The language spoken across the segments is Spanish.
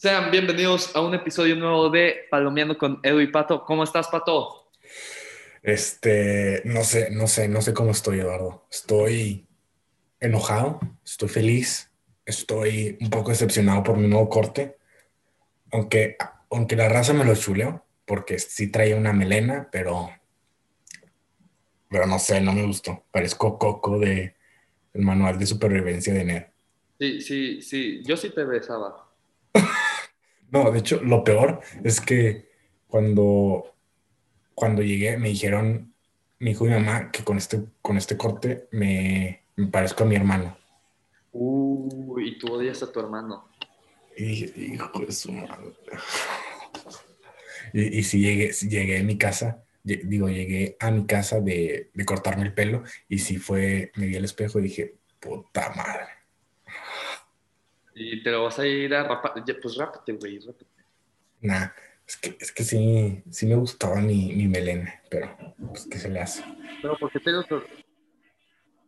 Sean bienvenidos a un episodio nuevo de Palomeando con Edu y Pato. ¿Cómo estás, Pato? Este, no sé, no sé, no sé cómo estoy, Eduardo. Estoy enojado, estoy feliz, estoy un poco decepcionado por mi nuevo corte, aunque, aunque la raza me lo chuleó, porque sí traía una melena, pero, pero no sé, no me gustó. Parezco Coco de el manual de supervivencia de Ned. Sí, sí, sí, yo sí te besaba. No, de hecho, lo peor es que cuando, cuando llegué me dijeron, mi hijo y mi mamá, que con este, con este corte me, me parezco a mi hermano. Uy, y tú odias a tu hermano. Y dije, hijo de su madre. Y, y si llegué, si llegué a mi casa, digo, llegué a mi casa de, de cortarme el pelo y si fue, me vi al espejo y dije, puta madre. Y te lo vas a ir a rapar. Pues rápate, güey, rápate. Nah, es que, es que sí, sí me gustaba mi, mi melena, pero pues, ¿qué se le hace? Pero ¿por qué te lo,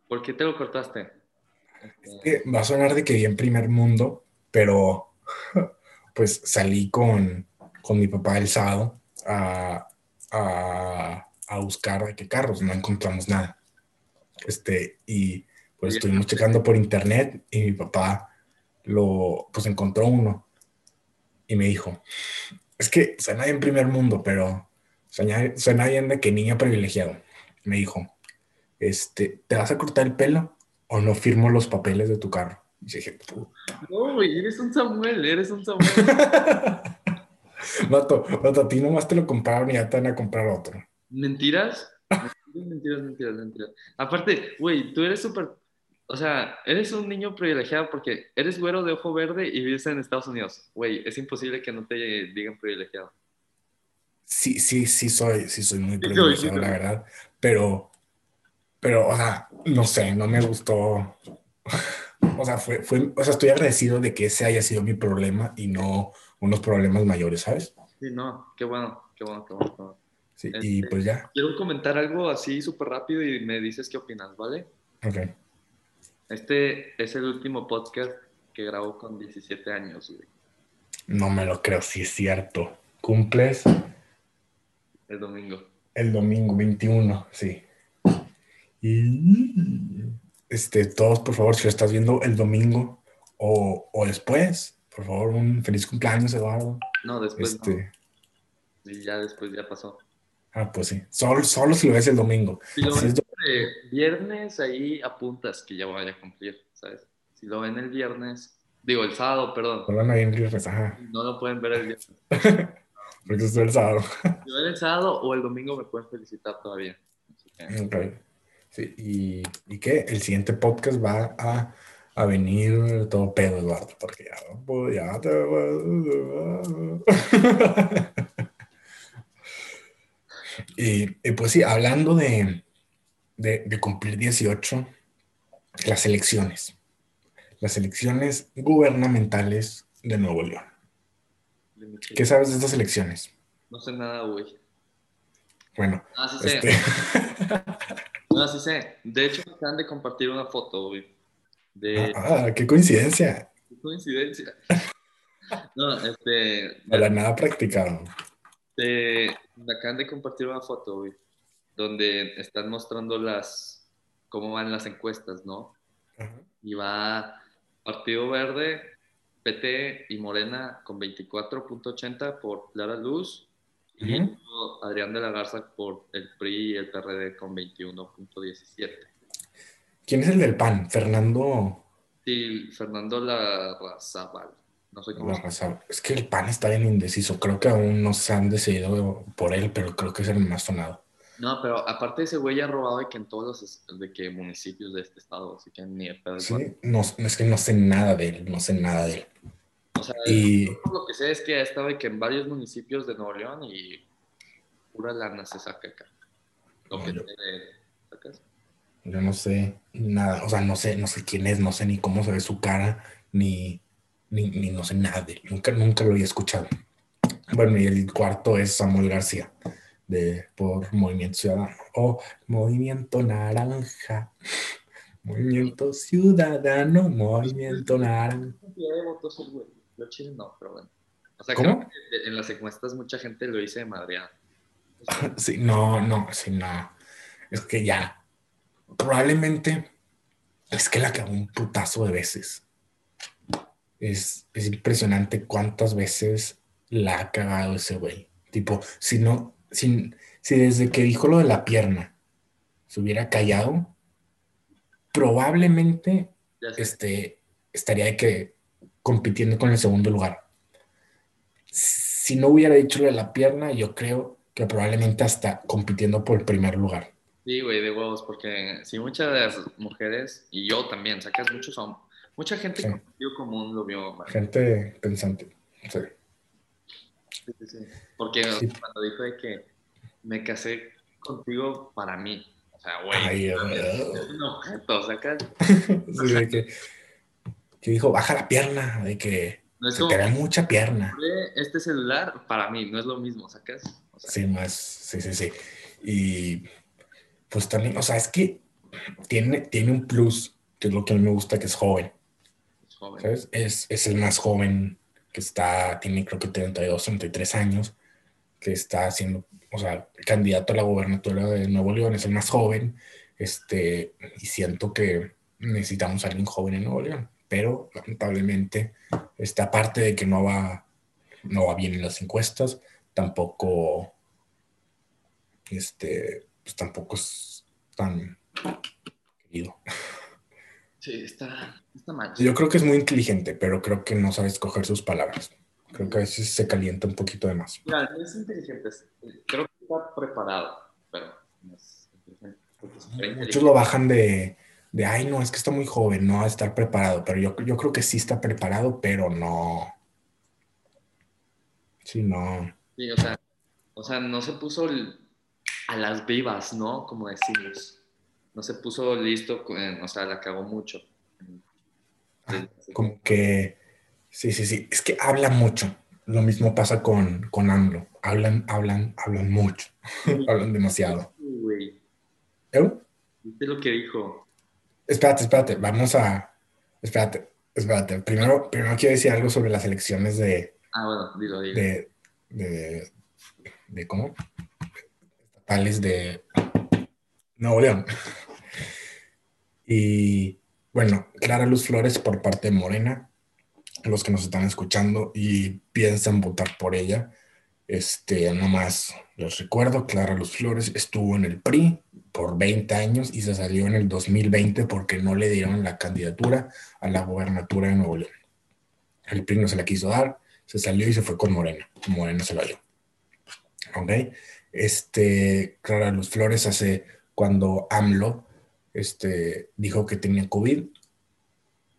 ¿por qué te lo cortaste? Este, que va a sonar de que vi en primer mundo, pero pues salí con, con mi papá el sábado a, a, a buscar de qué carros, no encontramos nada. Este, y pues estuvimos checando por internet y mi papá lo, pues encontró uno y me dijo, es que suena bien primer mundo, pero suena, suena bien de que niño privilegiado. Me dijo, este, ¿te vas a cortar el pelo o no firmo los papeles de tu carro? Y yo dije, "Puta No, güey, eres un Samuel, eres un Samuel. Vato, vato, a ti nomás te lo compraron y ya te van a comprar otro. ¿Mentiras? Mentiras, mentiras, mentiras, mentiras. Aparte, güey, tú eres súper, o sea, eres un niño privilegiado porque eres güero de ojo verde y vives en Estados Unidos. Güey, es imposible que no te digan privilegiado. Sí, sí, sí soy, sí soy muy Sí, privilegiado, sí, la verdad. Pero, pero, o sea, no sé, no me gustó. O sea, fue, fue, o sea, estoy agradecido de que ese haya sido mi problema y no unos problemas mayores, ¿sabes? Sí, no, qué bueno, qué bueno, qué bueno. qué bueno. Sí, y Este- pues ya, Quiero comentar algo así súper rápido y me dices qué opinas, ¿vale? ok. Este es el último podcast que grabo con 17 años, güey. No me lo creo, sí es cierto. Cumples El domingo. el domingo 21, sí. Y este, todos, por favor, si lo estás viendo el domingo o, o después, por favor, un feliz cumpleaños, Eduardo. No, después Este, no. Y ya después ya pasó. ah, pues sí. Solo, solo si lo ves el domingo. Si ven es viernes, ahí apuntas que ya vaya a cumplir, ¿sabes? Si lo ven el viernes, digo el sábado, perdón, no ajá, no lo pueden ver el viernes. porque es el sábado. Si lo ven el sábado o el domingo me pueden felicitar todavía. Que, Ok. Sí, y, ¿y qué? El siguiente podcast va a, a venir todo pedo, Eduardo, porque ya, ya te... y, y pues sí, hablando de, de, de cumplir 18, las elecciones. Las elecciones gubernamentales de Nuevo León. ¿Qué sabes de estas elecciones? No sé nada, güey. Bueno, Ah, sí sé. este... No, sí sé. De hecho, me acaban de compartir una foto, güey. De ah, qué coincidencia. qué coincidencia. No, este. Para nada practicado. de- me acaban de compartir una foto, güey. Donde están mostrando las. cómo van las encuestas, ¿no? Y va Partido Verde, PT y Morena con 24.80 por Clara Luz. Y Adrián de la Garza por el PRI y el PRD con 21.17. ¿Quién es el del PAN? Fernando Sí, Fernando Larrazábal. No sé cómo Larrazábal. Es que el PAN está bien indeciso. Creo que aún no se han decidido por él, pero creo que es el más sonado. No, pero aparte ese güey ha robado de que en todos los de que municipios de este estado, así que ni el pedo. Sí, no, es que no sé nada de él, no sé nada de él. O sea, Y lo que sé es que ha estado de que en varios municipios de Nuevo León y pura lana se saca acá. Lo No, que yo- ¿sacas? yo no sé nada, o sea, no sé, no sé quién es, no sé ni cómo se ve su cara, ni, ni, ni no sé nada de él. Nunca, nunca lo había escuchado. Bueno, y el cuarto es Samuel García, de, por Movimiento Ciudadano. O Movimiento Naranja. Movimiento Ciudadano, Movimiento Naranja. no, pero bueno. O sea, ¿Cómo? creo que en las encuestas mucha gente lo dice de madreada. Sí, no, no, sí, no. Es que ya, probablemente es que la cagó un putazo de veces. Es, es impresionante cuántas veces la ha cagado ese güey. Tipo, si no, si, si desde que dijo lo de la pierna se hubiera callado, probablemente este, estaría de que compitiendo con el segundo lugar. Si no hubiera dicho lo de la pierna, yo creo que probablemente hasta compitiendo por el primer lugar. Sí, güey, de huevos, porque si muchas de las mujeres, y yo también, sacas muchos hombres, mucha gente Sí. común lo vio mal. Gente pensante. Sí. Sí, sí, sí. Porque o sea, cuando dijo de que me casé contigo para mí, o sea, güey, es un objeto, sacas. sí, de que, que dijo, baja la pierna, de que No es se te mucha pierna. este celular para mí, no es lo mismo, sacas. O sea, Sí, más, sí, sí, sí. Y pues también, o sea, es que tiene, tiene un plus, que es lo que a mí me gusta, que es joven. es joven. ¿sabes? Es, es el más joven que está, tiene creo que 32, 33 años, que está haciendo, o sea, candidato a la gobernatura de Nuevo León, es el más joven, este, y siento que necesitamos a alguien joven en Nuevo León, pero lamentablemente, esta parte de que no va, no va bien en las encuestas, tampoco, este, pues tampoco es tan querido. Sí, está, está mal. Yo creo que es muy inteligente, pero creo que no sabe escoger sus palabras. Creo que a veces se calienta un poquito de más. Mira, no es inteligente, es- creo que está preparado, pero no es inteligente. es Muchos lo bajan de, de, ay, no, es que está muy joven, no va a estar preparado. Pero yo, yo creo que sí está preparado, pero no. Sí, no. Sí, o sea, o sea, no se puso el- a las vivas, ¿no? Como decimos. No se puso listo, con- o sea, la cagó mucho. Sí. Como que. Sí, sí, sí. Es que habla mucho. Lo mismo pasa con, con AMLO. Hablan, hablan, hablan mucho. hablan demasiado. Güey. ¿Eh? ¿Viste lo que dijo? Espérate, espérate. Vamos a. Espérate, espérate. Primero, primero quiero decir algo sobre las elecciones de, Ah, bueno, dilo, dilo. de, de, de ¿cómo? Estatales de Nuevo León. Y bueno, Clara Luz Flores por parte de Morena, los que nos están escuchando y piensan votar por ella, este, nomás les recuerdo, Clara Luz Flores estuvo en el PRI por 20 años y se salió en el 2020 porque no le dieron la candidatura a la gobernatura de Nuevo León. El PRI no se la quiso dar, se salió y se fue con Morena. Morena se lo dio. ¿Ok? Este, Clara Luz Flores hace cuando AMLO este, dijo que tenía COVID,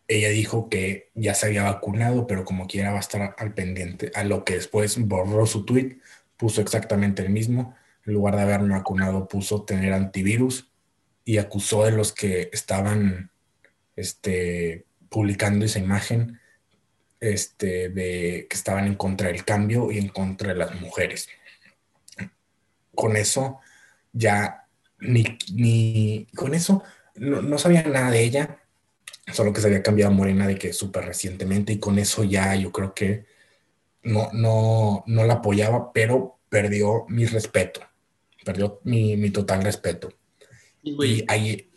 ella dijo que ya se había vacunado, pero como quiera va a estar al pendiente, a lo que después borró su tweet, puso exactamente el mismo, en lugar de haberme vacunado puso tener antivirus y acusó de los que estaban este, publicando esa imagen este, de que estaban en contra del cambio y en contra de las mujeres. Con eso ya ni, ni con eso no, no sabía nada de ella, solo que se había cambiado a Morena de que súper recientemente y con eso ya yo creo que no, no, no la apoyaba, pero perdió mi respeto, perdió mi, mi total respeto. Y, güey, Y ahí,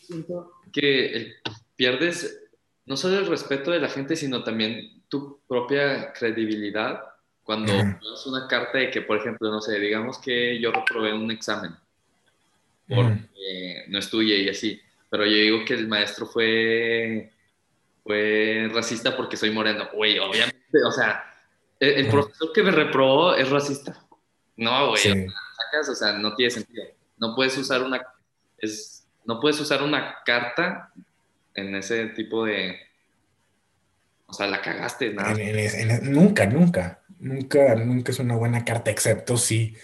que el- pierdes no solo el respeto de la gente, sino también tu propia credibilidad cuando das una carta de que, por ejemplo, no sé, digamos que yo reprobé un examen porque no estudié y así, pero yo digo que el maestro fue, fue racista porque soy moreno. Güey, obviamente, o sea, el, profesor que me reprobó es racista. No, güey, sí, sacas, o sea, no tiene sentido. No puedes usar una, es, no puedes usar una carta en ese tipo de, o sea, la cagaste, nada. En- en es- en- nunca, nunca, nunca, nunca es una buena carta, excepto si,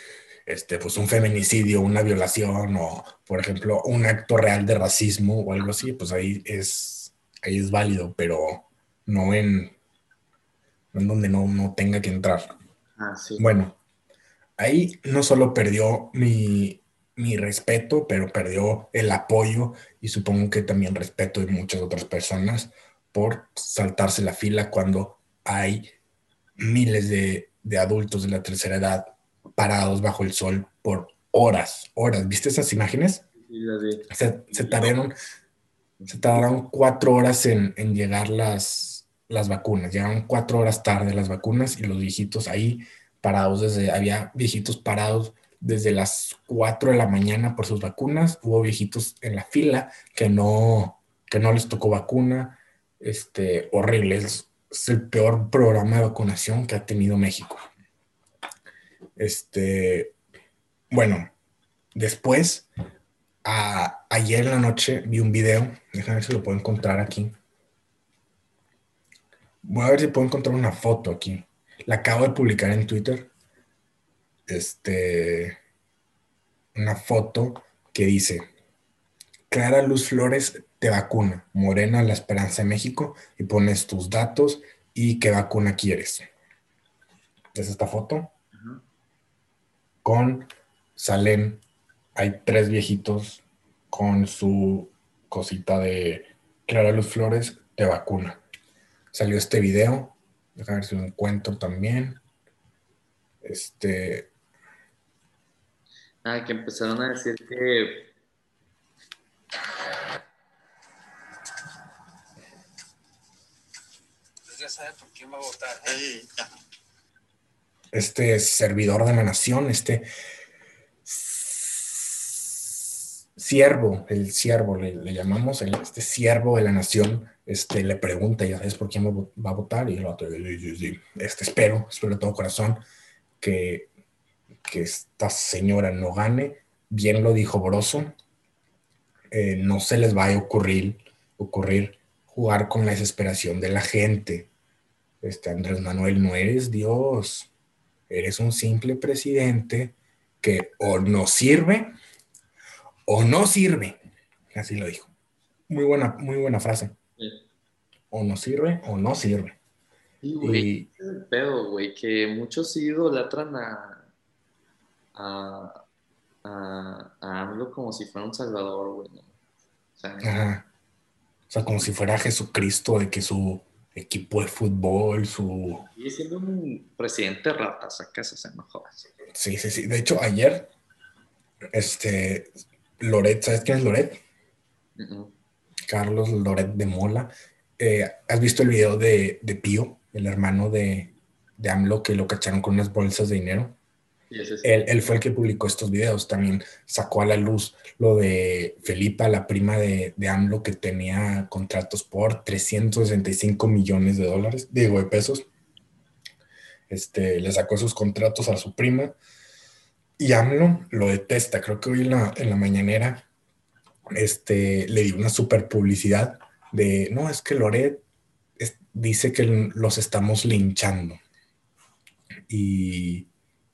este, pues un feminicidio, una violación o, por ejemplo, un acto real de racismo o algo así, pues ahí es, ahí es válido, pero no en, en donde no, no tenga que entrar. Ah, sí. Bueno, ahí no solo perdió mi, mi respeto, pero perdió el apoyo y supongo que también respeto de muchas otras personas por saltarse la fila cuando hay miles de de adultos de la tercera edad parados bajo el sol por horas, horas. ¿Viste esas imágenes? Se, se, tardaron, se tardaron cuatro horas en, en, llegar las, las vacunas. Llegaron cuatro horas tarde las vacunas y los viejitos ahí parados desde, había viejitos parados desde las cuatro de la mañana por sus vacunas. Hubo viejitos en la fila que no, que no les tocó vacuna. Este, horrible. Es, es el peor programa de vacunación que ha tenido México. Este, bueno, después, ayer en la noche vi un video, déjame ver si lo puedo encontrar aquí. Voy a ver si puedo encontrar una foto aquí. La acabo de publicar en Twitter. Este, una foto que dice, Clara Luz Flores te vacuna, Morena la Esperanza de México, y pones tus datos y qué vacuna quieres. Es esta foto con, salen, hay tres viejitos con su cosita de Clara Luz Flores de vacuna. Salió este video, déjame ver si lo encuentro también. Este. Ah, que empezaron a decir que. Pues ya sabe por quién va a votar. ¿eh? Este servidor de la nación, este siervo, el siervo le, llamamos, este siervo de la nación, este, le pregunta, ¿ya sabes por quién va a votar? Y el otro, este, espero, espero de todo corazón que, que esta señora no gane. Bien lo dijo Broso, eh, no se les va a ocurrir, ocurrir jugar con la desesperación de la gente. Este, Andrés Manuel, no eres Dios eres un simple presidente que o no sirve o no sirve. Así lo dijo. Muy buena, muy buena frase. O no sirve o no sirve. Sí, güey. Es el pedo, güey, que muchos sí idolatran a, a, a, a AMLO como si fuera un salvador, güey. O sea, o sea, como si fuera Jesucristo, de que su equipo de fútbol, su... Y siendo un presidente rata, sacas se enojó. Sí, sí, sí. De hecho, ayer, este, Loret, ¿sabes quién es Loret? Carlos Loret de Mola. Eh, ¿Has visto el video de, de Pío, el hermano de, de AMLO, que lo cacharon con unas bolsas de dinero? Él, fue el que publicó estos videos. También sacó a la luz lo de Felipa, la prima de, de AMLO, que tenía contratos por 365 millones de dólares, digo, de pesos. Este, le sacó esos contratos a su prima. Y AMLO lo detesta. Creo que hoy en la, en mañanera este, le dio una super publicidad de, no, es que Loret dice que los estamos linchando. Y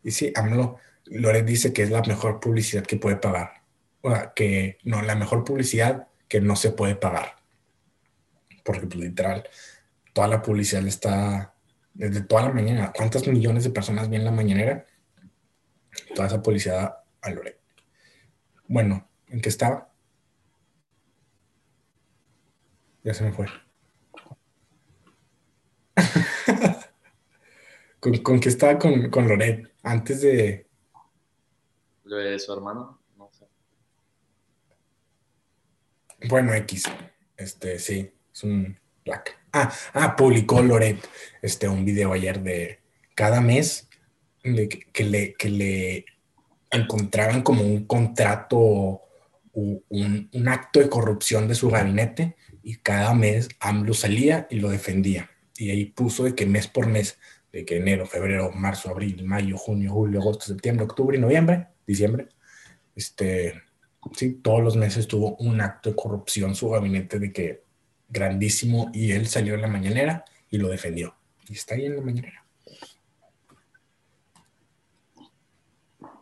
y sí, AMLO, Loret dice que es la mejor publicidad que puede pagar. O sea, que no, la mejor publicidad que no se puede pagar. Porque, pues, literal, toda la publicidad está desde toda la mañana. ¿Cuántas millones de personas ven la mañanera? Toda esa publicidad a Loret. Bueno, ¿en qué estaba? Ya se me fue. ¿Con, con qué estaba con, con Loret? Antes de. Lo de su hermano, no sé. Bueno, X. Este, sí, es un black. Ah, ah, publicó Loret este, un video ayer de cada mes que, le, que le encontraban como un contrato, un, un, acto de corrupción de su gabinete y cada mes AMLO salía y lo defendía. Y ahí puso de que mes por mes de que enero, febrero, marzo, abril, mayo, junio, julio, agosto, septiembre, octubre y noviembre, diciembre, este, sí, todos los meses tuvo un acto de corrupción su gabinete de que grandísimo y él salió en la mañanera y lo defendió. Y está ahí en la mañanera.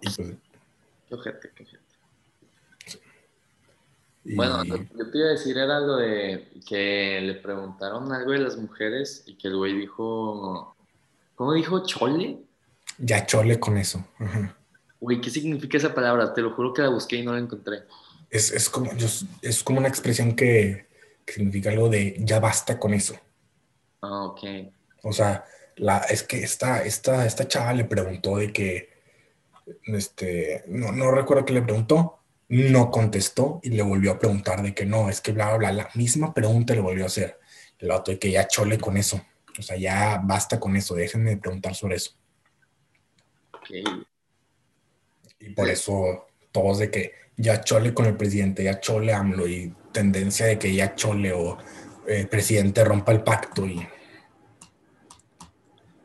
Y pues, qué ojete, qué ojete. Bueno, lo que yo te iba a decir era lo de que le preguntaron algo de las mujeres y que el güey dijo ¿Cómo dijo chole? Ya chole con eso. Uy, ¿qué significa esa palabra? Te lo juro que la busqué y no la encontré. Es, como, es como una expresión que, significa algo de ya basta con eso. Ah, ok. O sea, La, es que esta, esta, esta chava le preguntó de que, este, no, no recuerdo qué le preguntó, no contestó y le volvió a preguntar de que no, es que bla, bla, bla, la misma pregunta le volvió a hacer. El otro de que ya chole con eso. O sea, ya basta con eso, déjenme de preguntar sobre eso. Y por eso todos de que ya chole con el presidente, ya chole AMLO y tendencia de que ya chole o el eh, presidente rompa el pacto y...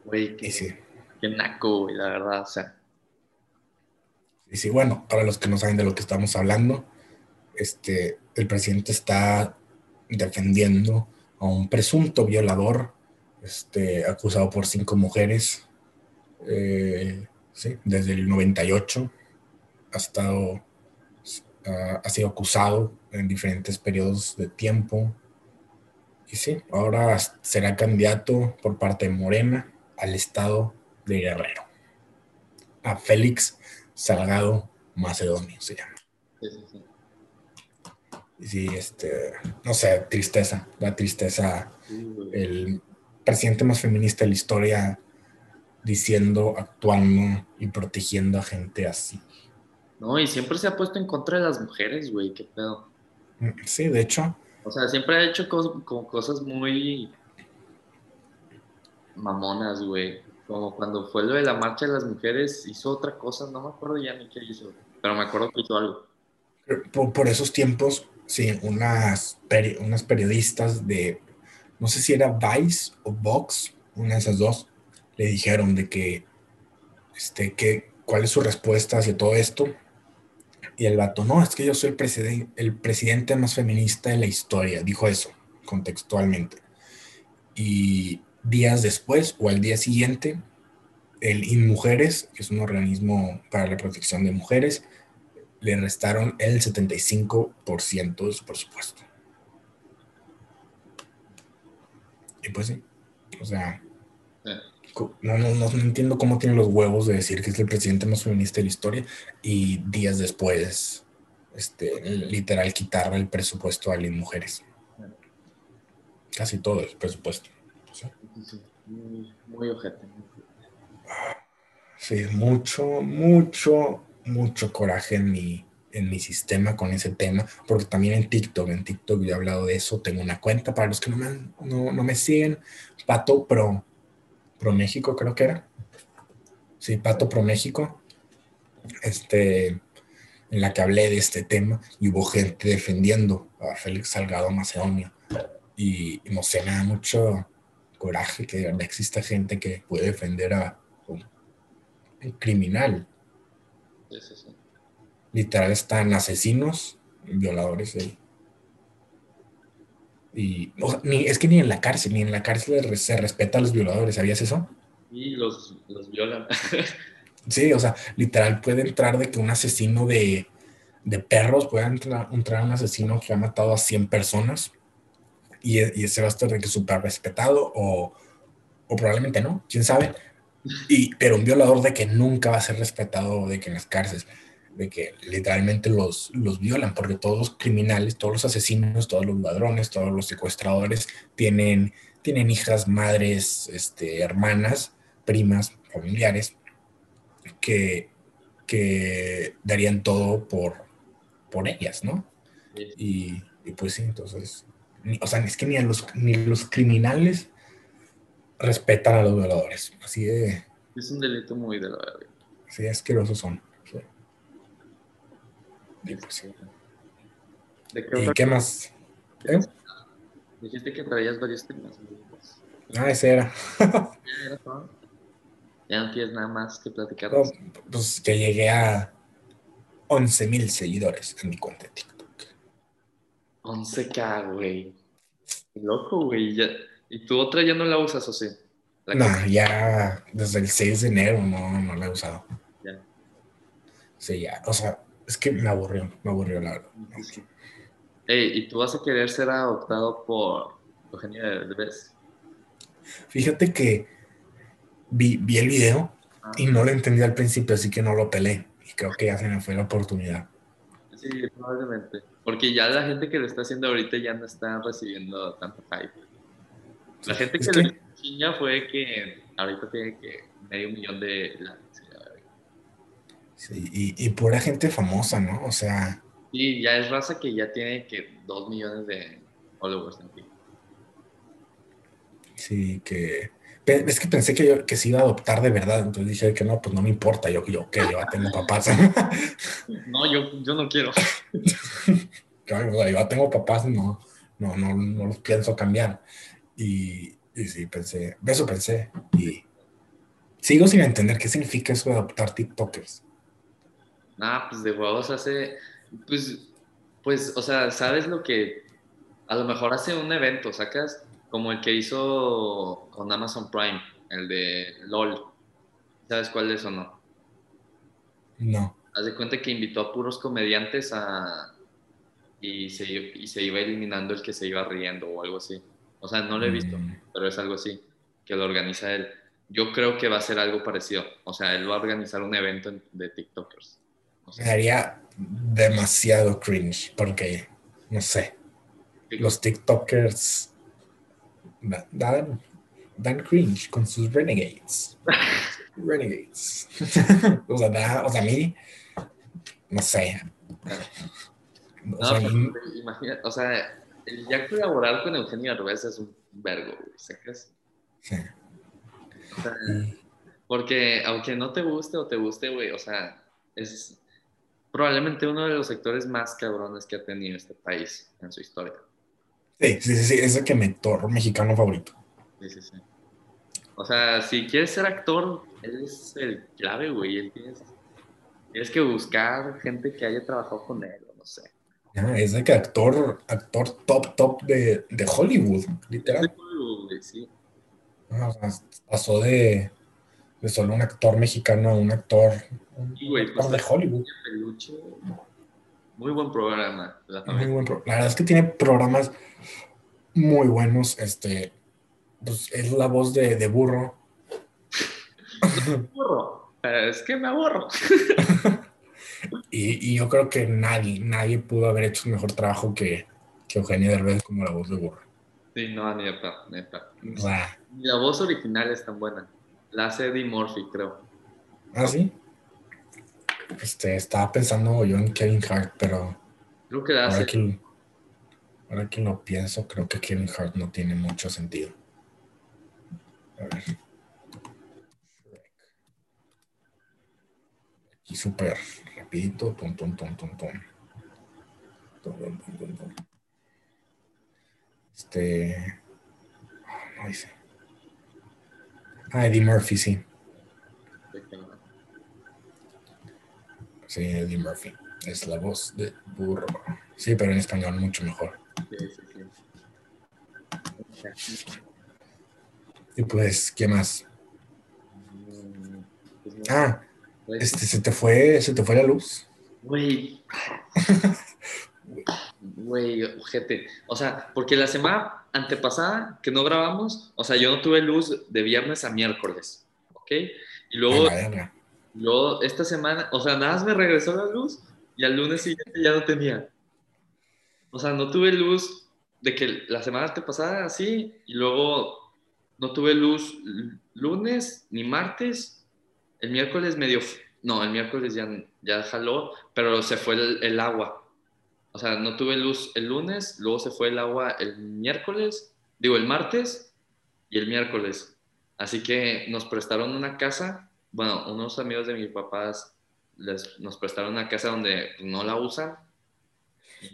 Güey, qué, sí. qué naco, güey, la verdad, o sea. Y sí, bueno, para los que no saben de lo que estamos hablando, este, el presidente está defendiendo a un presunto violador este, acusado por cinco mujeres eh, ¿sí? desde el 98 ha estado ha sido acusado en diferentes periodos de tiempo y sí, ahora será candidato por parte de Morena al estado de Guerrero a Félix Salgado Macedonio se llama sí, sí, sí. Sí, este, no sé, tristeza, la tristeza, el presidente más feminista de la historia diciendo, actuando y protegiendo a gente así. No, y siempre se ha puesto en contra de las mujeres, güey, qué pedo. Mm, sí, de hecho. O sea, siempre ha hecho como cosas muy mamonas, güey. Como cuando fue lo de la marcha de las mujeres, hizo otra cosa, no me acuerdo ya ni qué hizo, pero me acuerdo que hizo algo. Por, por esos tiempos, sí, unas, unas periodistas de no sé si era Vice o Vox, una de esas dos, le dijeron de que, este, que, cuál es su respuesta hacia todo esto. Y el vato, no, es que yo soy el, presidente, el presidente más feminista de la historia, dijo eso contextualmente. Y días después o al día siguiente, el InMujeres, que es un organismo para la protección de mujeres, le restaron el 75% de su presupuesto. Y pues sí, o sea, no, no, no, entiendo cómo tiene los huevos de decir que es el presidente más feminista de la historia y días después, este, literal, quitarle el presupuesto a las mujeres. Casi todo el presupuesto. ¿sí? Muy, muy ojete. Sí, mucho, mucho, mucho coraje en mi, en mi sistema con ese tema, porque también en TikTok, en TikTok yo he hablado de eso, tengo una cuenta para los que no me, no, no me siguen, Pato Pro, Pro México creo que era, sí, Pato Pro México, este, en la que hablé de este tema y hubo gente defendiendo a Félix Salgado Macedonio. Y, no me da mucho coraje que de exista gente que puede defender a un, criminal. Sí, sí, sí literal están asesinos, violadores ahí. Y ni, es que ni en la cárcel, ni en la cárcel se respeta a los violadores, ¿sabías eso? Y los, violan. sí, o sea, literal puede entrar de que un asesino de, perros pueda entrar, entrar, un asesino que ha matado a 100 personas y, y ese va a estar de que súper respetado o, o probablemente no, quién sabe. Y, pero un violador de que nunca va a ser respetado de que en las cárceles de que literalmente los, los violan, porque todos los criminales, todos los asesinos, todos los ladrones, todos los secuestradores tienen, tienen hijas, madres, este, hermanas, primas, familiares, que, que darían todo por, por ellas, ¿no? Y, pues sí, entonces, o sea, es que ni, los, ni los criminales respetan a los violadores, así de... Es un delito muy de la verdad. Sí, asquerosos son. ¿Y qué más? ¿Eh? Dijiste que traías varios temas. Ah, ese era. ya no tienes nada más que platicar. pues que llegué a 11 mil seguidores en mi cuenta de TikTok. 11k, güey. Loco, güey. ¿Y tu otra ya no la usas o sí? no, ya desde el 6 de enero no, no la he usado. Ya. Sí, ya. O sea, es que me aburrió, me aburrió la verdad. ¿y tú vas a querer ser adoptado por Eugenio Derbez? Fíjate que vi, vi el video ah. y no lo entendí al principio, así que no lo pelé. Y creo que ya se me fue la oportunidad. Sí, probablemente. Porque ya la gente que lo está haciendo ahorita ya no está recibiendo tanto hype. La gente que, que... lo fue que ahorita tiene que medio millón de likes. Sí, y, y pura gente famosa, ¿no? O sea, Y ya es raza que ya tiene que dos millones de followers en TikTok. sí, que... Es que pensé que, yo, que se iba a adoptar de verdad, entonces dije que no, pues no me importa, yo, yo que yo tengo papás. No, yo, yo no quiero. Claro, o sea, yo ya tengo papás, no, no, no, no los pienso cambiar. Y, y sí, pensé, eso pensé. Y sigo sin entender qué significa eso de adoptar TikTokers. Nada, pues de huevos hace, pues, pues, o sea, ¿sabes lo que? A lo mejor hace un evento, sacas como el que hizo con Amazon Prime, el de LOL. ¿Sabes cuál es o no? No. Haz de cuenta que invitó a puros comediantes a... Y se, y se iba eliminando el que se iba riendo o algo así. O sea, no lo he visto, Mm, pero es algo así, que lo organiza él. Yo creo que va a ser algo parecido. O sea, él va a organizar un evento en- de TikTokers. Me daría demasiado cringe porque, no sé, los TikTokers da- dan, dan cringe con sus renegades. renegades. o, sea, da- o sea, a mí, no sé. O No, sea, pero y- imagina, o sea, el ya colaborar con Eugenio Derbez es un vergo, ¿sacas? sí. O sea, porque aunque no te guste o te guste, güey, o sea, es probablemente uno de los sectores más cabrones que ha tenido este país en su historia. Sí, sí, sí, sí, es el que me torro mexicano favorito. Sí, sí, sí. O sea, si quieres ser actor, él es el clave, güey. Él tienes, tienes que buscar gente que haya trabajado con él, o no sé. Ah, es de que actor, actor top, top de, de Hollywood, literal. Güey, Sí. Ah, o sea, pasó de, de solo un actor mexicano a un actor, güey, actor de pues, Hollywood. Peluche. Muy buen programa. La Muy familia. buen pro- La verdad es que tiene programas muy buenos. Este, pues es la voz de, de burro. Eh, Es que me aburro. Y, y yo creo que nadie, nadie pudo haber hecho un mejor trabajo que, que Eugenio Derbez como la voz de burro. Sí, no, neta, neta. Ni La voz original es tan buena. La hace Eddie Murphy, creo. ¿ah, sí? Este, estaba pensando yo en Kevin Hart, pero Creo que la ahora hace. que, ahora que lo pienso, creo que Kevin Hart no tiene mucho sentido. A ver. Aquí súper rapidito. Tum, tum, tum, tum, tum. Tum, tum, tum, tum, tum. Este. ah, No dice. Ah, Eddie Murphy, sí. Sí, Eddie Murphy. Es la voz de burro. Sí, pero en español mucho mejor. Sí, sí, sí. Y pues, ¿qué más? Pues no. Ah, Pues, este, se te fue, se te fue la luz. Güey. Güey, ojete. O sea, porque la semana antepasada que no grabamos, o sea, yo no tuve luz de viernes a miércoles, ¿ok? Y luego, luego esta semana, o sea, nada más me regresó la luz y al lunes siguiente ya no tenía. O sea, no tuve luz de que la semana antepasada así, y luego no tuve luz lunes ni martes. El miércoles medio, no, el miércoles ya, ya jaló, pero se fue el, el agua. O sea, no tuve luz el lunes, luego se fue el agua el miércoles, digo el martes y el miércoles. Así que nos prestaron una casa, bueno, unos amigos de mis papás les, nos prestaron una casa donde no la usan,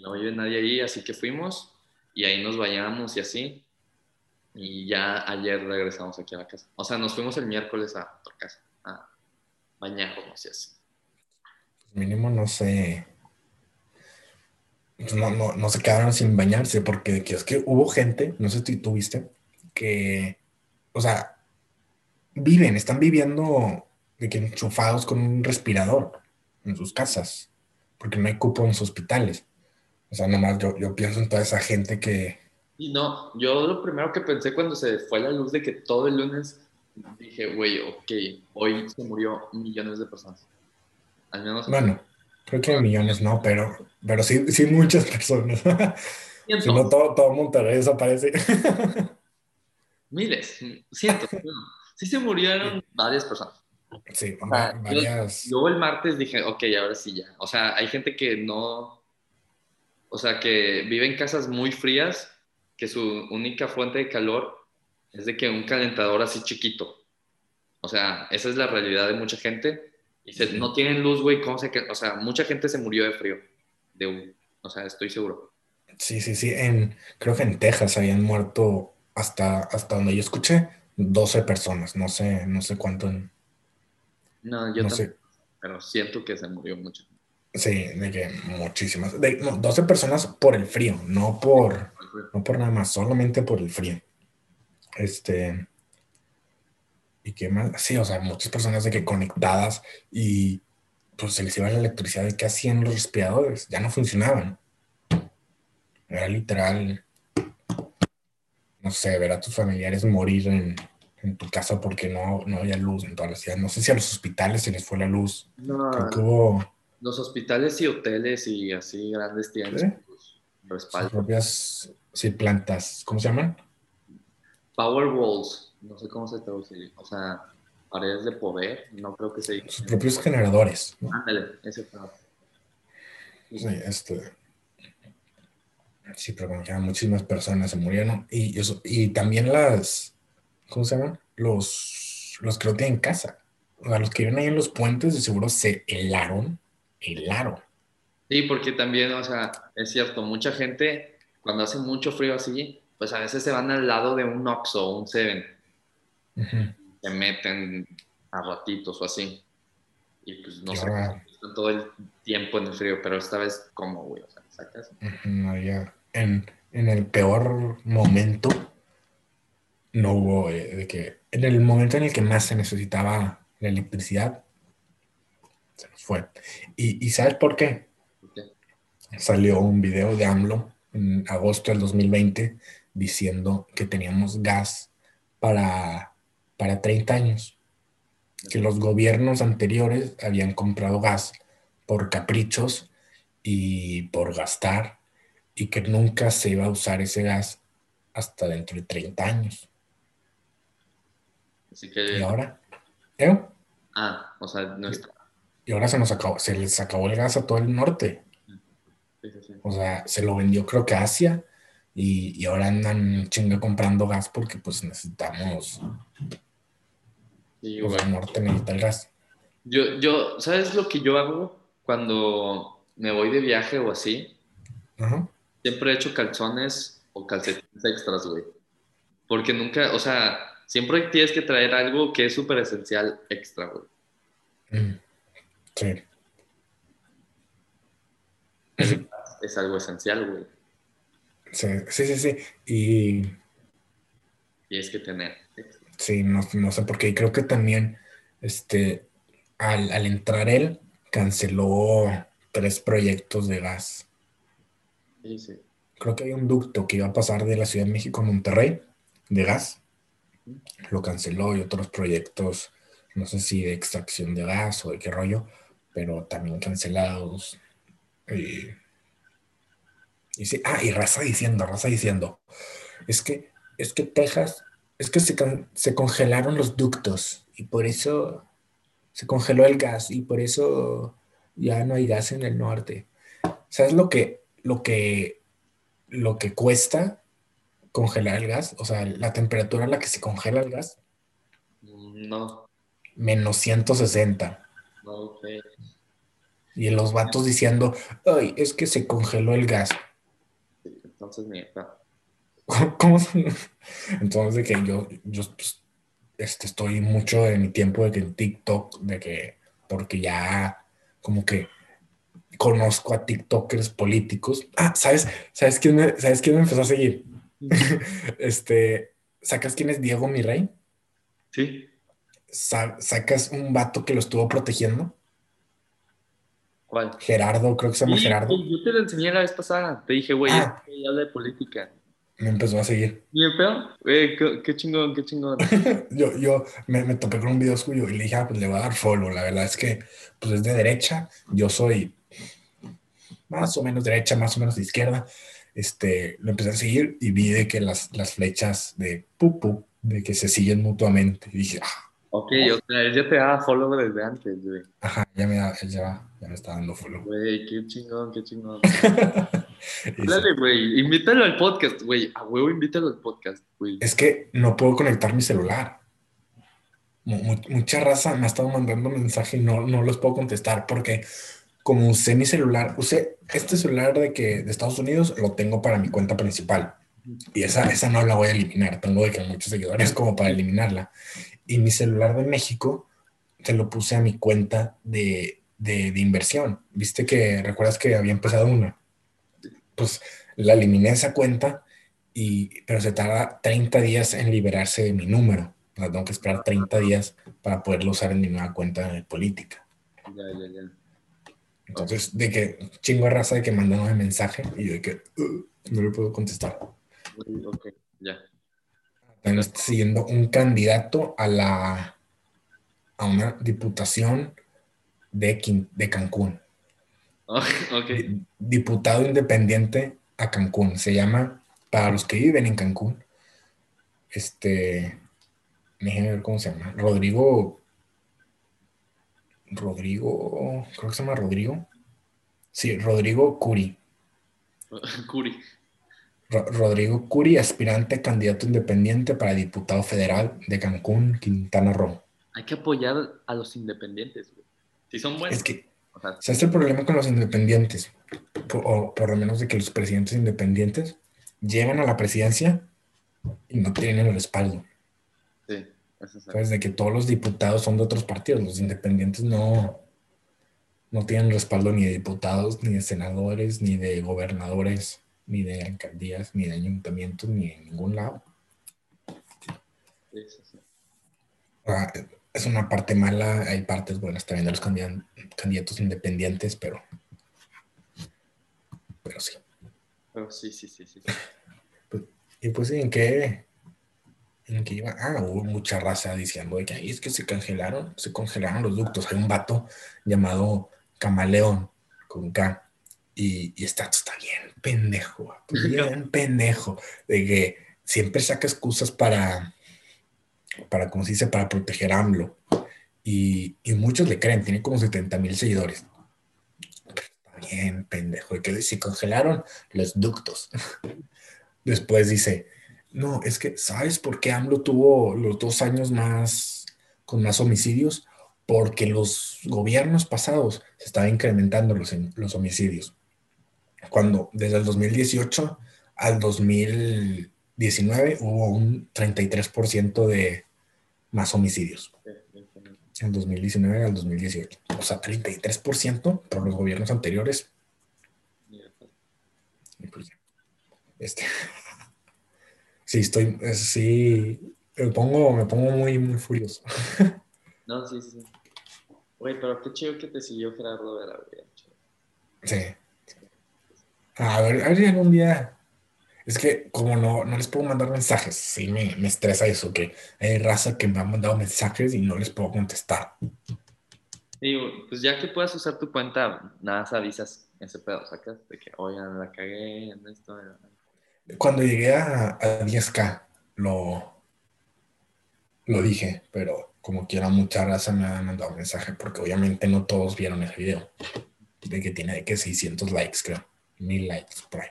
no vive nadie ahí, así que fuimos y ahí nos bañamos y así. Y ya ayer regresamos aquí a la casa. O sea, nos fuimos el miércoles a otra casa a bañarnos y así. Mínimo no sé. No, no, no se quedaron sin bañarse porque que es que hubo gente, no sé si tú viste, que, o sea, viven, están viviendo de que enchufados con un respirador en sus casas, porque no hay cupo en los hospitales. O sea, nomás yo, yo pienso en toda esa gente que, Y no, yo lo primero que pensé cuando se fue la luz de que todo el lunes dije, güey, ok, hoy se murió millones de personas. Al menos bueno, creo que millones no, pero, pero sí, sí muchas personas. si no, todo, todo Monterrey desaparece. miles, cientos. sí se murieron varias personas. Sí, O sea, yo- varias. Yo, el martes dije, ok, ahora sí ya. O sea, hay gente que no, o sea, que vive en casas muy frías, que su única fuente de calor es de que un calentador así chiquito. O sea, esa es la realidad de mucha gente. Y se- no tienen luz, güey, ¿cómo se que- O sea, mucha gente se murió de frío. De un, o sea, estoy seguro. Sí, sí, sí. En, creo que en Texas habían muerto hasta, hasta donde yo escuché 12 personas. No sé, no sé cuánto. en- No, yo no sé. pero siento que se murió gente. Sí, de que muchísimas. De, no, 12 personas por el frío, no por, no por nada más, solamente por el frío. Este. ¿Y qué más? Sí, o sea, muchas personas de que conectadas y pues se les iba la electricidad y qué hacían los respiradores, ya no funcionaban. Era literal, no sé, ver a tus familiares morir en, en tu casa porque no, no había luz en toda la ciudad. No sé si a los hospitales se les fue la luz. No, Creo que hubo los hospitales y hoteles y así grandes tienen ¿Sí? sus sus propias sí, plantas, ¿cómo se llaman? Power walls, no sé cómo se traduce. O sea, paredes de poder, no creo que se diga. Sus propios generadores. ¿no? Ándale, ese fue. Sí, este. Sí, pero como que muchísimas personas se murieron. Y, eso, y también las. ¿Cómo se llaman? Los, los que no tienen casa. O sea, los que viven ahí en los puentes, de seguro se helaron. Helaron. Sí, porque también, o sea, es cierto, mucha gente, cuando hace mucho frío así, pues a veces se van al lado de un Oxxo o un Seven, se meten a ratitos o así. Y pues no sé, ahora- están todo el tiempo en el frío, pero esta vez, ¿cómo, güey? O sea, sacas. No en, en el peor momento, no hubo eh, de que. En el momento en el que más se necesitaba la electricidad, se nos fue. ¿Y, y sabes por qué? ¿Por qué? salió un video de AMLO en agosto del 2020 diciendo que teníamos gas para, para 30 años, que los gobiernos anteriores habían comprado gas por caprichos y por gastar y que nunca se iba a usar ese gas hasta dentro de 30 años. Así Y que, ahora, ¿eh? ah, o sea, no está. y ahora se nos acabó, se les acabó el gas a todo el norte. Sí, sí, sí. O sea, se lo vendió creo que a Asia y, y ahora andan chinga comprando gas porque pues necesitamos, Sí, sea, el norte necesita el gas. Yo, yo, ¿sabes lo que yo hago cuando me voy de viaje o así? Ajá. Siempre he hecho calzones o calcetines extras, güey. Porque nunca, o sea, siempre tienes que traer algo que es súper esencial extra, güey. Mm. Sí, Es algo esencial, güey. Sí, sí, sí, sí. Y Tienes que tener. sí, no, no sé por qué. Y creo que también, este, al, al entrar él, canceló tres proyectos de gas. Sí, sí. Creo que hay un ducto que iba a pasar de la Ciudad de México a Monterrey de gas. Lo canceló y otros proyectos, no sé si de extracción de gas o de qué rollo, pero también cancelados. Y, y sí, ah, y raza diciendo, raza diciendo, es que, es que Texas, es que se, se congelaron los ductos y por eso se congeló el gas y por eso ya no hay gas en el norte. ¿Sabes lo que, lo que, lo que cuesta congelar el gas? O sea, la temperatura a la que se congela el gas, Mm, No, menos 160. no, ok. Y los vatos diciendo, ay, es que se congeló el gas. Entonces, ni no. ¿Cómo? Entonces, de que yo, yo pues, este, estoy mucho de mi tiempo de que en TikTok, de que, porque ya como que conozco a TikTokers políticos. Ah, ¿sabes? ¿Sabes quién me, ¿sabes quién me empezó a seguir? este, ¿sacas quién es Diego mi rey? Sí, Sa- ¿Sacas un vato que lo estuvo protegiendo? ¿Cuál? Gerardo, creo que se llama Sí, Gerardo. yo te lo enseñé la vez pasada. Te dije, güey, Ah. este habla de política. Me empezó a seguir. ¿Y el peor? Güey, qué, qué chingón, qué chingón. Yo, yo me, me topé con un video suyo y le dije, ah, pues le voy a dar follow. La verdad es que pues es de derecha, yo soy más o menos derecha, más o menos de izquierda. Este, lo empecé a seguir y vi de que las, las flechas de pup, pup, de que se siguen mutuamente. Y dije, ah, Ok, o sea, él ya te daba follow desde antes, güey. ajá, ya me, da, él ya, ya me está dando follow. Güey, qué chingón, qué chingón. Dale, güey, invítalo al podcast, güey. A huevo, invítalo al podcast, güey. Es que no puedo conectar mi celular. Mu- mu- mucha raza me ha estado mandando mensaje y no, no los puedo contestar porque como usé mi celular, usé este celular de que de Estados Unidos lo tengo para mi cuenta principal y esa, esa no la voy a eliminar. Tengo de que muchos seguidores como para eliminarla. Y mi celular de México te lo puse a mi cuenta de, de, de inversión. Viste que recuerdas que había empezado una. Pues la eliminé esa cuenta y, pero se tarda 30 días en liberarse de mi número. O sea, tengo que esperar 30 días para poderlo usar en mi nueva cuenta de política. Ya, ya, ya. Entonces, de que chingo de raza de que mandan un mensaje y yo de que "Uh, no le puedo contestar. Ok, ya. También está siguiendo un candidato a la a una diputación de, de Cancún. Oh, Diputado independiente a Cancún. Se llama, para los que viven en Cancún, este, déjenme ver cómo se llama. Rodrigo. Rodrigo, creo que se llama Rodrigo. Sí, Rodrigo Curi. Curi. Ro- Rodrigo Curi, aspirante candidato independiente para diputado federal de Cancún, Quintana Roo. Hay que apoyar a los independientes, güey. Si son buenos. Es que, o sea, ¿sabes el problema con los independientes? Por- o por lo menos de que los presidentes independientes llegan a la presidencia y no tienen el respaldo. sí, eso es ¿Sabes? De que todos los diputados son de otros partidos. Los independientes no, no tienen respaldo ni de diputados, ni de senadores, ni de gobernadores, ni de alcaldías, ni de ayuntamientos, ni de ningún lado. sí, sí, sí. O sea, es una parte mala, hay partes buenas también de los candidatos, independientes, pero, pero sí. Pero sí, sí, sí, sí. Y pues ¿en qué? ¿En qué iba? Ah, hubo mucha raza diciendo de que "Ay, es que se congelaron, se congelaron los ductos. Hay un vato llamado Camaleón con K. Y, y está, está bien pendejo, vato, bien pendejo. De que siempre saca excusas para, para, ¿cómo se dice? Para proteger a AMLO. Y, y muchos le creen, tiene como 70 mil seguidores. Pero está bien pendejo. De que se congelaron los ductos. Después dice, no, es que, ¿sabes por qué AMLO tuvo los dos años más con más homicidios? Porque los gobiernos pasados se estaban incrementando los, los homicidios. Cuando desde el 2018 al 2019 hubo un 33% de más homicidios. En 2019 al 2018. O sea, 33% por los gobiernos anteriores. Pues, pues. Este. Sí, estoy. Sí. Me pongo, me pongo muy, muy furioso. No, sí, sí. Güey, pero qué chido que te siguió Gerardo Vera, güey. Sí. A ver, a ver si algún día. Es que como no, no les puedo mandar mensajes, sí me, me estresa eso, que hay raza que me han mandado mensajes y no les puedo contestar. Digo, pues ya que puedas usar tu cuenta, nada más avisas ese pedo, sacas de que, oigan, la cagué en esto. Cuando llegué a, a 10K, lo, lo dije, pero como quiera mucha raza me ha mandado mensaje, porque obviamente no todos vieron ese video, de que tiene de que 600 likes, creo, 1000 likes por ahí.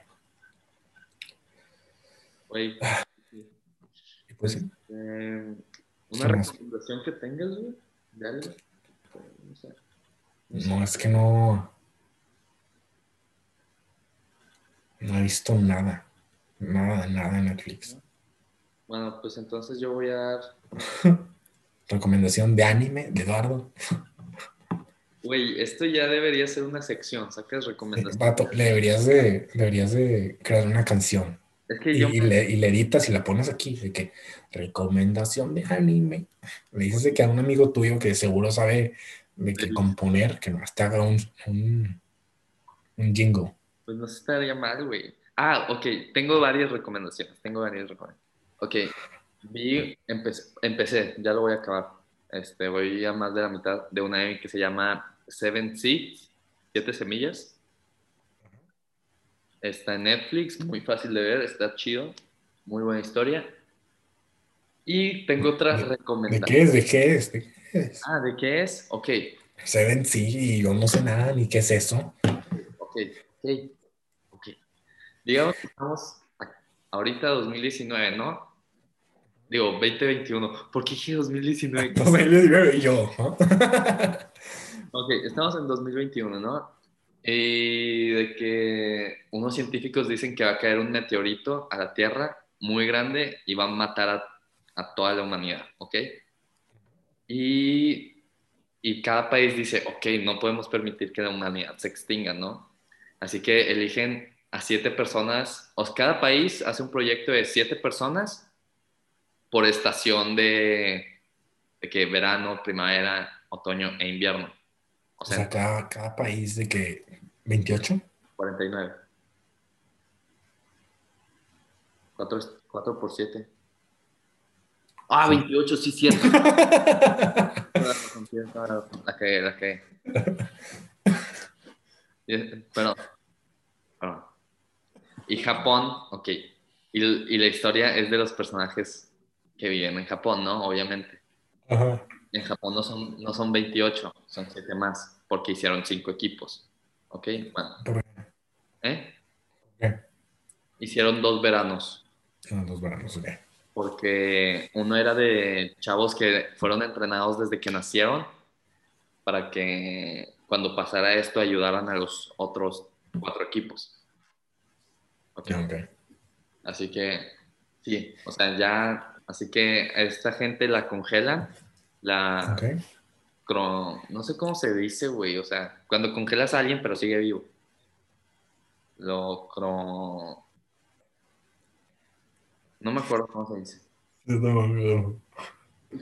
Güey, Y pues sí, eh, ¿Qué una recomendación que tengas, güey, de algo. No sé. no es que no. No he visto nada, nada, nada en Netflix. Bueno, pues entonces yo voy a dar. Recomendación de anime de Eduardo. Güey, esto ya debería ser una sección, sacas recomendaciones. Vato, le deberías de, deberías de crear una canción. Es que Y, yo. y le, y le editas y la pones aquí, de que recomendación de anime. Le dices de que a un amigo tuyo que seguro sabe de que Sí. componer, que nomás te haga un, un, un jingle. Pues no se estaría mal, güey. Ah, ok, tengo varias recomendaciones. Tengo varias recomendaciones. Ok, vi, empecé, empecé, ya lo voy a acabar. Este, voy a más de la mitad de una anime que se llama Seven Seeds, Siete Semillas. Está en Netflix, muy fácil de ver, está chido, muy buena historia. Y tengo otra ¿De recomendación. qué es? ¿De qué es? ¿De qué es? Ah, ¿de qué es? Ok, Seven sí, y yo no sé nada ni qué es eso. ok, ok, ok. Digamos que estamos ahorita 2019, ¿no? Digo, 2021. ¿Por qué dije 2019? Y yo, ¿no? Ok, estamos en 2021, ¿no? Y de que unos científicos dicen que va a caer un meteorito a la Tierra muy grande y va a matar a, a toda la humanidad, ¿ok? Y, y cada país dice, ok, no podemos permitir que la humanidad se extinga, ¿no? Así que eligen a siete personas, o cada país hace un proyecto de siete personas por estación de, de que verano, primavera, otoño e invierno. O O sea, sea, cada, cada país de que 28. 49. 4, por 7. Ah, 28, sí, cierto. La que, la que. Pero, perdón. Y Japón, ok. Y, y la historia es de los personajes que viven en Japón, ¿no? Obviamente. Ajá. En Japón no son, no son 28, son 7 más, porque hicieron 5 equipos. ¿Ok? Bueno, ¿Por ¿eh? qué? Hicieron dos veranos, No, los veranos, ok. porque uno era de chavos que fueron entrenados desde que nacieron para que cuando pasara esto ayudaran a los otros cuatro equipos. ¿Ok? Ok. Así que, sí, o sea, ya, así que esta gente la congelan, la, Ok. cro- no sé cómo se dice, güey, o sea, cuando congelas a alguien pero sigue vivo. Lo cro... No me acuerdo cómo se dice. No, no,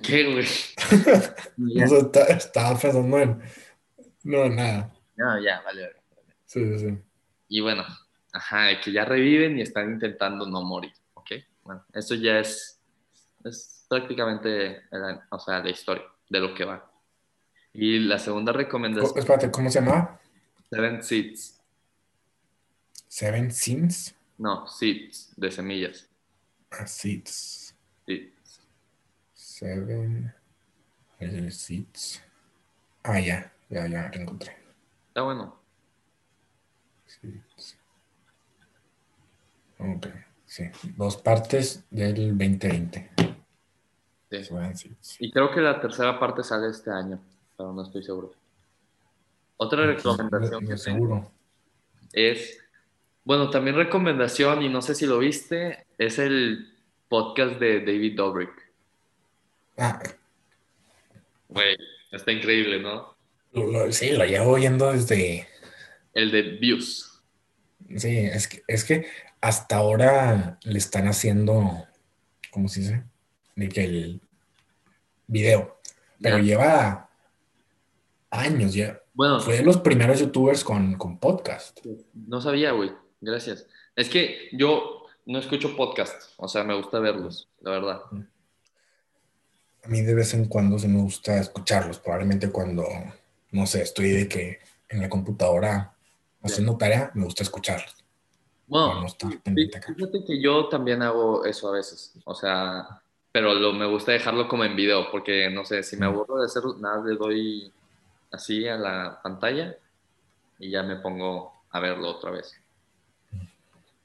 ¿Qué, güey? no sé, está- estaba pensando en. No, nada. No, ya, vale, vale. Sí, sí, sí. Y bueno, ajá, que ya reviven y están intentando no morir, ¿ok? Bueno, eso ya es, es prácticamente, la- o sea, la historia de lo que va. Y la segunda Co- recomendación, espérate, ¿cómo se llama? Seven Seeds. Seven Sims. No, seeds, de semillas. Ah, Seeds. Seeds. Seven. eh, Seeds. Ah, ya, ya, ya, lo encontré. Está bueno. Seeds. Ok, sí. Dos partes del 2020. Sí. Y creo que la tercera parte sale este año, pero no estoy seguro. Otra recomendación que seguro. es, bueno, también recomendación, y no sé si lo viste, es el podcast de David Dobrik. Ah, Güey, está increíble, ¿no? lo- sí, lo llevo oyendo desde. El de Views. Sí, es que, es que hasta ahora le están haciendo, ¿cómo se dice? De que el video, pero lleva años ya. Bueno, Fue de los primeros youtubers con, con podcast. no sabía, güey. Gracias. Es que yo no escucho podcast, o sea, me gusta verlos, la verdad. A mí de vez en cuando sí me gusta escucharlos, probablemente cuando, no sé, estoy de que en la computadora haciendo tarea, me gusta escucharlos. Bueno, no fíjate que yo también hago eso a veces, o sea, pero lo, me gusta dejarlo como en video, porque no sé, si me aburro de hacer nada, le doy así a la pantalla y ya me pongo a verlo otra vez.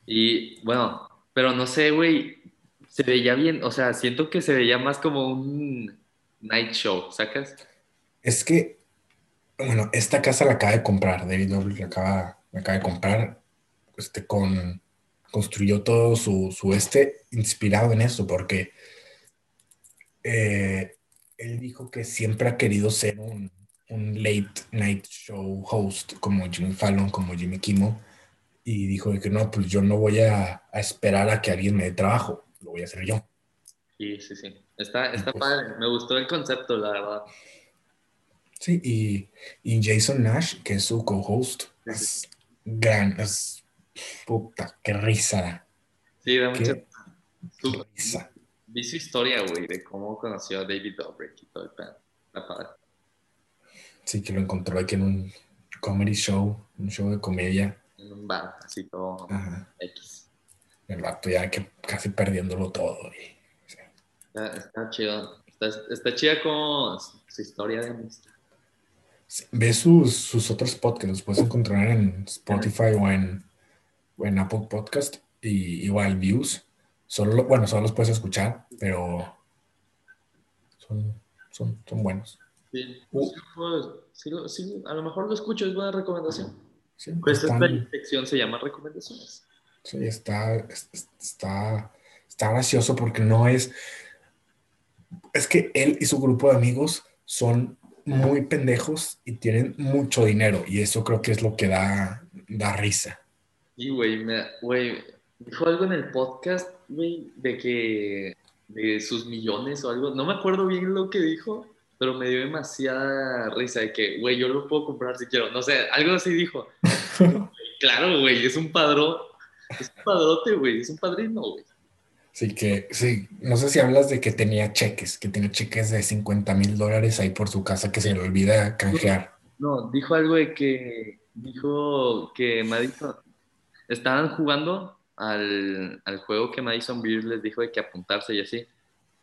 Y bueno, pero no sé, güey, se veía bien, o sea, siento que se veía más como un night show, ¿sacas? Es que, bueno, esta casa la acaba de comprar, David Dobrik la acaba, la acaba de comprar, este, con, construyó todo su, su este inspirado en eso, porque eh, él dijo que siempre ha querido ser un, un late night show host, como Jimmy Fallon, como Jimmy Kimmel, y dijo que no, pues yo no voy a, a esperar a que alguien me dé trabajo, lo voy a hacer yo. Sí, sí, sí. Está, está Pues- padre, me gustó el concepto, la verdad. Sí, y, y Jason Nash, que es su co-host, es gran, es puta, qué risa, Sí, da mucha... risa. Vi su historia, güey, de cómo conoció a David Dobrik y todo el pedo. Está padre. Sí, que lo encontró aquí en un comedy show, un show de comedia. En un bar, así todo Ajá. X. El vato ya que casi perdiéndolo todo. sí. Está, está chido. Está, está chida como su historia de amistad. Sí, Ve sus, sus otros podcasts, los puedes encontrar en Spotify o en, o en Apple Podcast y igual Views. Solo, lo- bueno, solo los puedes escuchar, pero son, son, son buenos. Sí, pues, sí sí, a lo mejor lo escucho, es buena recomendación. Sí, Pues esta sección se llama recomendaciones. Sí, está, es- es- está, está gracioso porque no es. Es que él y su grupo de amigos son muy pendejos y tienen mucho dinero, y eso creo que es lo que da, da risa. Y, güey, güey, dijo algo en el podcast, güey, de que de sus millones o algo. No me acuerdo bien lo que dijo, pero me dio demasiada risa de que, güey, yo lo puedo comprar si quiero. No sé, algo así dijo. Claro, güey, es un padrón. Es un padrote, güey, es un padrino, güey. Así que, sí, no sé si hablas de que tenía cheques, que tenía cheques de 50 mil dólares ahí por su casa que se le olvida canjear. No, dijo algo de que, dijo que Madison, estaban jugando al, al juego que Madison Beer les dijo de que apuntarse y así,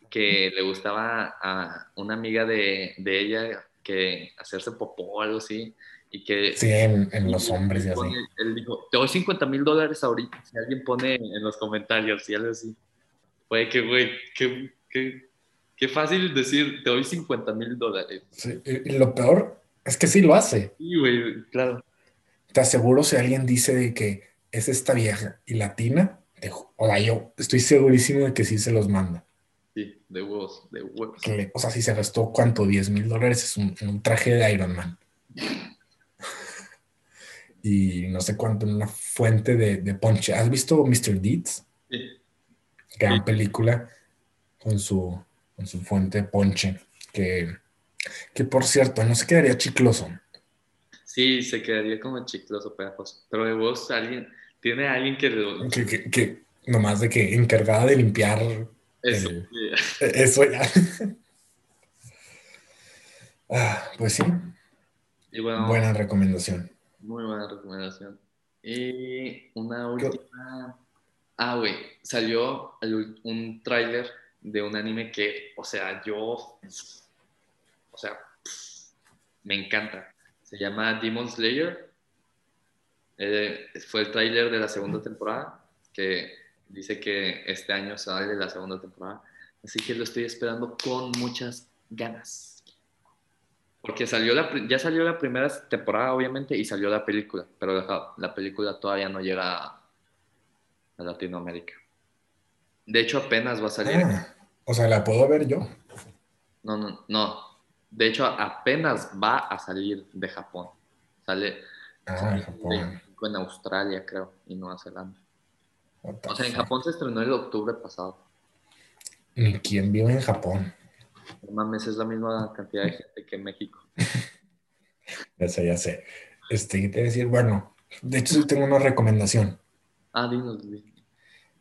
que le gustaba a una amiga de, de ella que hacerse popó o algo así, y que... Sí, en, en los hombres y así. él dijo, te doy 50 mil dólares ahorita, si alguien pone en los comentarios y algo así. Güey, que güey, qué, qué, qué fácil decir, te doy 50 mil dólares. Sí, y lo peor es que sí lo hace. Sí, güey, claro. Te aseguro si alguien dice de que es esta vieja y latina, o sea, yo estoy segurísimo de que sí se los manda. Sí, de huevos, de huevos. Que o sea, si se gastó cuánto, 10 mil dólares es un, un traje de Iron Man. y no sé cuánto en una fuente de, de ponche. ¿Has visto Mr. Deeds? Sí. Gran Sí. película con su, con su fuente de ponche. Que, que por cierto, no se quedaría chicloso. Sí, se quedaría como chicloso, pegajoso. Pero de huevos, alguien, tiene alguien que lo... Que, que, que nomás de que encargada de limpiar Eso, el- sí. eso ya. Ah, pues sí, Y bueno, buena recomendación. muy buena recomendación. Y una última... Ah, güey, salió el un tráiler de un anime que, o sea, yo... O sea, me encanta. Se llama Demon Slayer. Eh, fue el tráiler de la segunda temporada, que dice que este año sale la segunda temporada. Así que lo estoy esperando con muchas ganas. Porque salió la, ya salió la primera temporada, obviamente, y salió la película, pero la, la película todavía no llega a, a Latinoamérica. De hecho, apenas va a salir. Ah, o sea, la puedo ver yo. No, no, no. De hecho, apenas va a salir de Japón. Sale Ah, en Japón. En Australia, creo, y Nueva Zelanda. O sea, en. Japón se estrenó el octubre pasado. Ni quién vive en Japón. No mames, es la misma cantidad de gente que en México. Ya sé, ya sé. Este, ¿qué te decir? Bueno, de hecho, sí tengo una recomendación. Ah, dinos, dinos.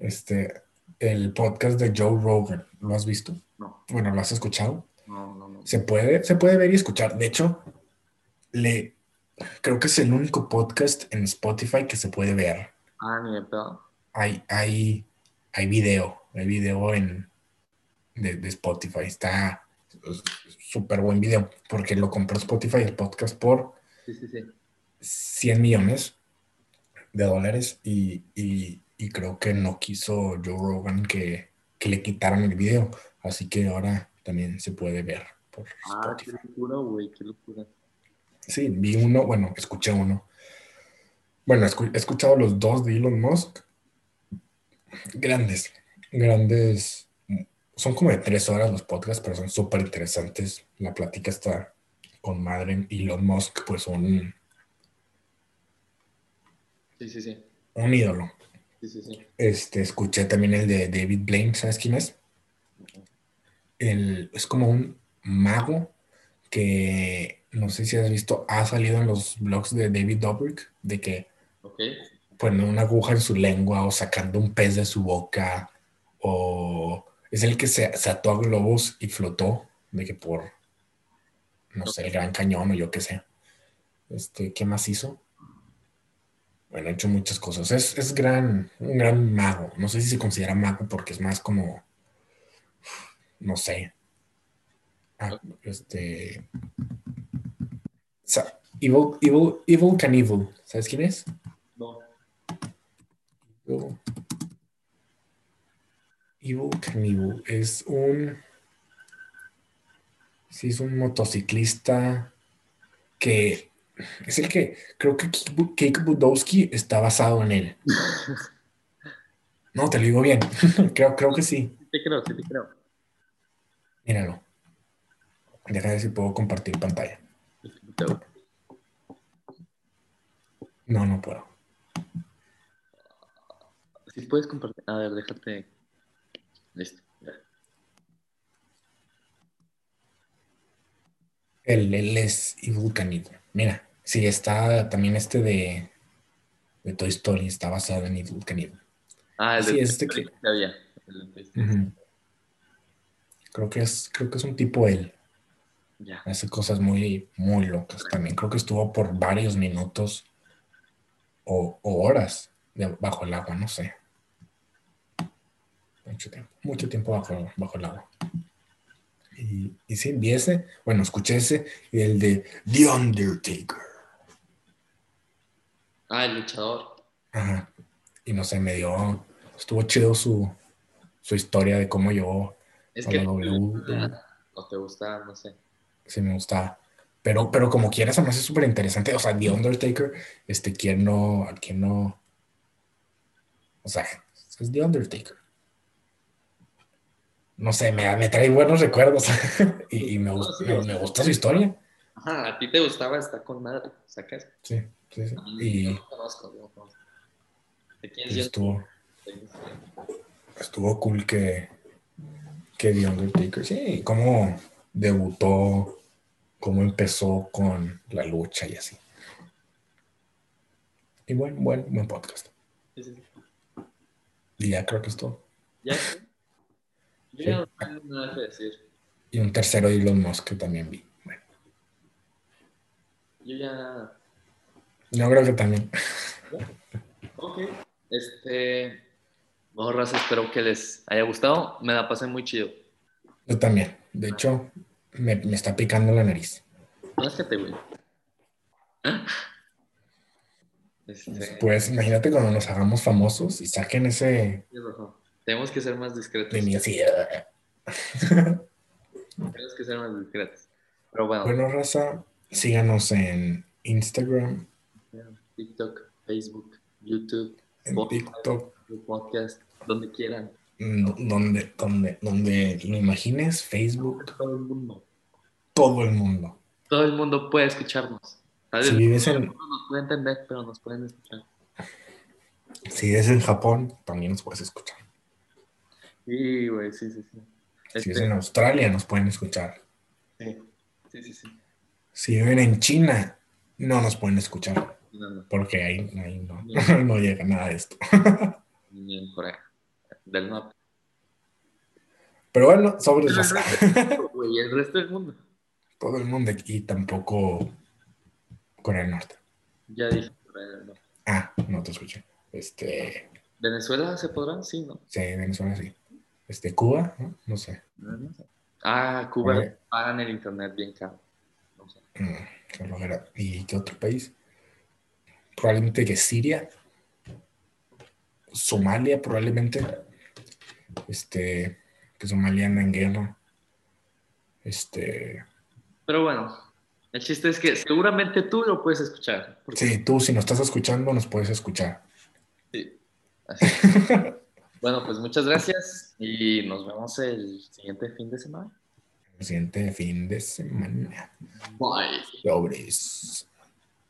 Este, el podcast de Joe Rogan. ¿Lo has visto? No, Bueno, ¿lo has escuchado? no, no, no. Se puede, se puede ver y escuchar. De hecho, le, creo que es el único podcast en Spotify que se puede ver. Ah, ni de pedo. Hay, hay, hay video, hay video en, de, de Spotify. Está súper buen video porque lo compró Spotify el podcast por Sí, sí, sí. 100 millones de dólares y, y- y creo que no quiso Joe Rogan que, que le quitaran el video. Así que ahora también se puede ver por Ah, qué locura, güey, qué locura. Sí, vi uno, bueno, escuché uno. Bueno, he escuchado los dos de Elon Musk. Grandes, grandes. Son como de tres horas los podcasts, pero son súper interesantes. La plática está con madre. Elon Musk, pues un, Sí, sí, sí. un ídolo. Sí, sí, sí. Este, escuché también el de David Blaine, ¿sabes quién es? El, es como un mago que no sé si has visto, ha salido en los blogs de David Dobrik, de que Ok. pone una aguja en su lengua o sacando un pez de su boca, o es el que se, se ató a globos y flotó, de que por, no sé, el Gran Cañón o yo qué sé. Este, ¿qué más hizo? Bueno, ha hecho muchas cosas. Es, es gran, un gran mago. No sé si se considera mago porque es más como, no sé. Ah, este. Sa- Evil, Evil, Evil Knievel. ¿Sabes quién es? No. Evil, Evil Knievel es un. Sí, es un motociclista que es el que creo que Kick Budowski está basado en él. No, te lo digo bien. creo, creo que sí. Sí te creo, sí te creo. Míralo. Deja de ver si puedo compartir pantalla. No, no puedo. Si puedes compartir. A ver, déjate. Listo. Él, él es Evil Knievel. Mira, sí, está también este de, de Toy Story, está basado en Evil Knievel. Ah, el Sí, de es este que- había. El de-. Creo que es, creo que es un tipo él. Ya. Hace cosas muy, muy locas también. Creo que estuvo por varios minutos o, o horas de- bajo el agua, no sé. Mucho tiempo, mucho tiempo bajo, bajo el agua. Y, y sí, vi ese, bueno, escuché ese y el de The Undertaker. Ah, el luchador. Ajá. Y no sé, me dio, estuvo chido su, su historia de cómo llegó Es a que la W. o te gusta, no sé. Sí, me gustaba. Pero, pero como quieras, me hace súper interesante. O sea, The Undertaker, este, ¿quién no, quién no? O sea, es The Undertaker. No sé, me, me trae buenos recuerdos. y y me, gusta, me, me gusta su historia. Ajá, a ti te gustaba estar con madre. ¿Sacas? Sí, sí, sí. Y no lo conozco, no lo conozco. ¿De quién es estuvo, estuvo cool que, que The Undertaker, sí, cómo debutó, cómo empezó con la lucha y así. Y buen, buen, buen podcast. Sí. Y ya creo que es todo. ¿Ya? Yo Sí. ya no tengo nada que decir. Y un tercero de Elon Musk que también vi. Bueno, Yo ya. yo creo que también. Ok. Este. Raza, espero que les haya gustado. Me la pasé muy chido. Yo también. De hecho, me, me está picando la nariz. Ráscate, güey. Este. Después, imagínate cuando nos hagamos famosos y saquen ese. Tenemos que ser más discretos. así. Tenemos que ser más discretos. Pero bueno, Bueno, raza, síganos en Instagram, TikTok, Facebook, YouTube, en Spotify, TikTok, podcast, donde quieran. Donde, donde, donde lo imagines, Facebook, Todo el mundo. todo el mundo. Todo el mundo puede escucharnos. Si vives en, no nos puede entender, pero nos pueden escuchar. si vives en Japón, también nos puedes escuchar. Sí, güey, sí, sí, sí. Si Este, vives en Australia, nos pueden escuchar. sí, sí, sí, sí. Si viven en China, no nos pueden escuchar. No, no, Porque ahí, ahí no, no llega nada de esto. ni en Corea del Norte. Pero bueno, sobre el resto el resto del mundo. todo el mundo aquí, tampoco Corea del Norte. Ya dije Corea del Norte. Ah, no te escuché. Este, ¿Venezuela se podrá? Sí, ¿no? sí, Venezuela sí. Este, Cuba, ¿no? No sé. No, no sé. Ah, Cuba Oye. pagan el internet bien caro. No sé. Mm. ¿Y qué otro país? Probablemente que Siria. Somalia, probablemente. Este, que Somalia anda en guerra. Este, Pero bueno, el chiste es que seguramente tú lo puedes escuchar. porque- sí, tú si nos estás escuchando, nos puedes escuchar. Sí. Así. bueno, pues muchas gracias y nos vemos el siguiente fin de semana. El siguiente fin de semana. Bye. Sobres.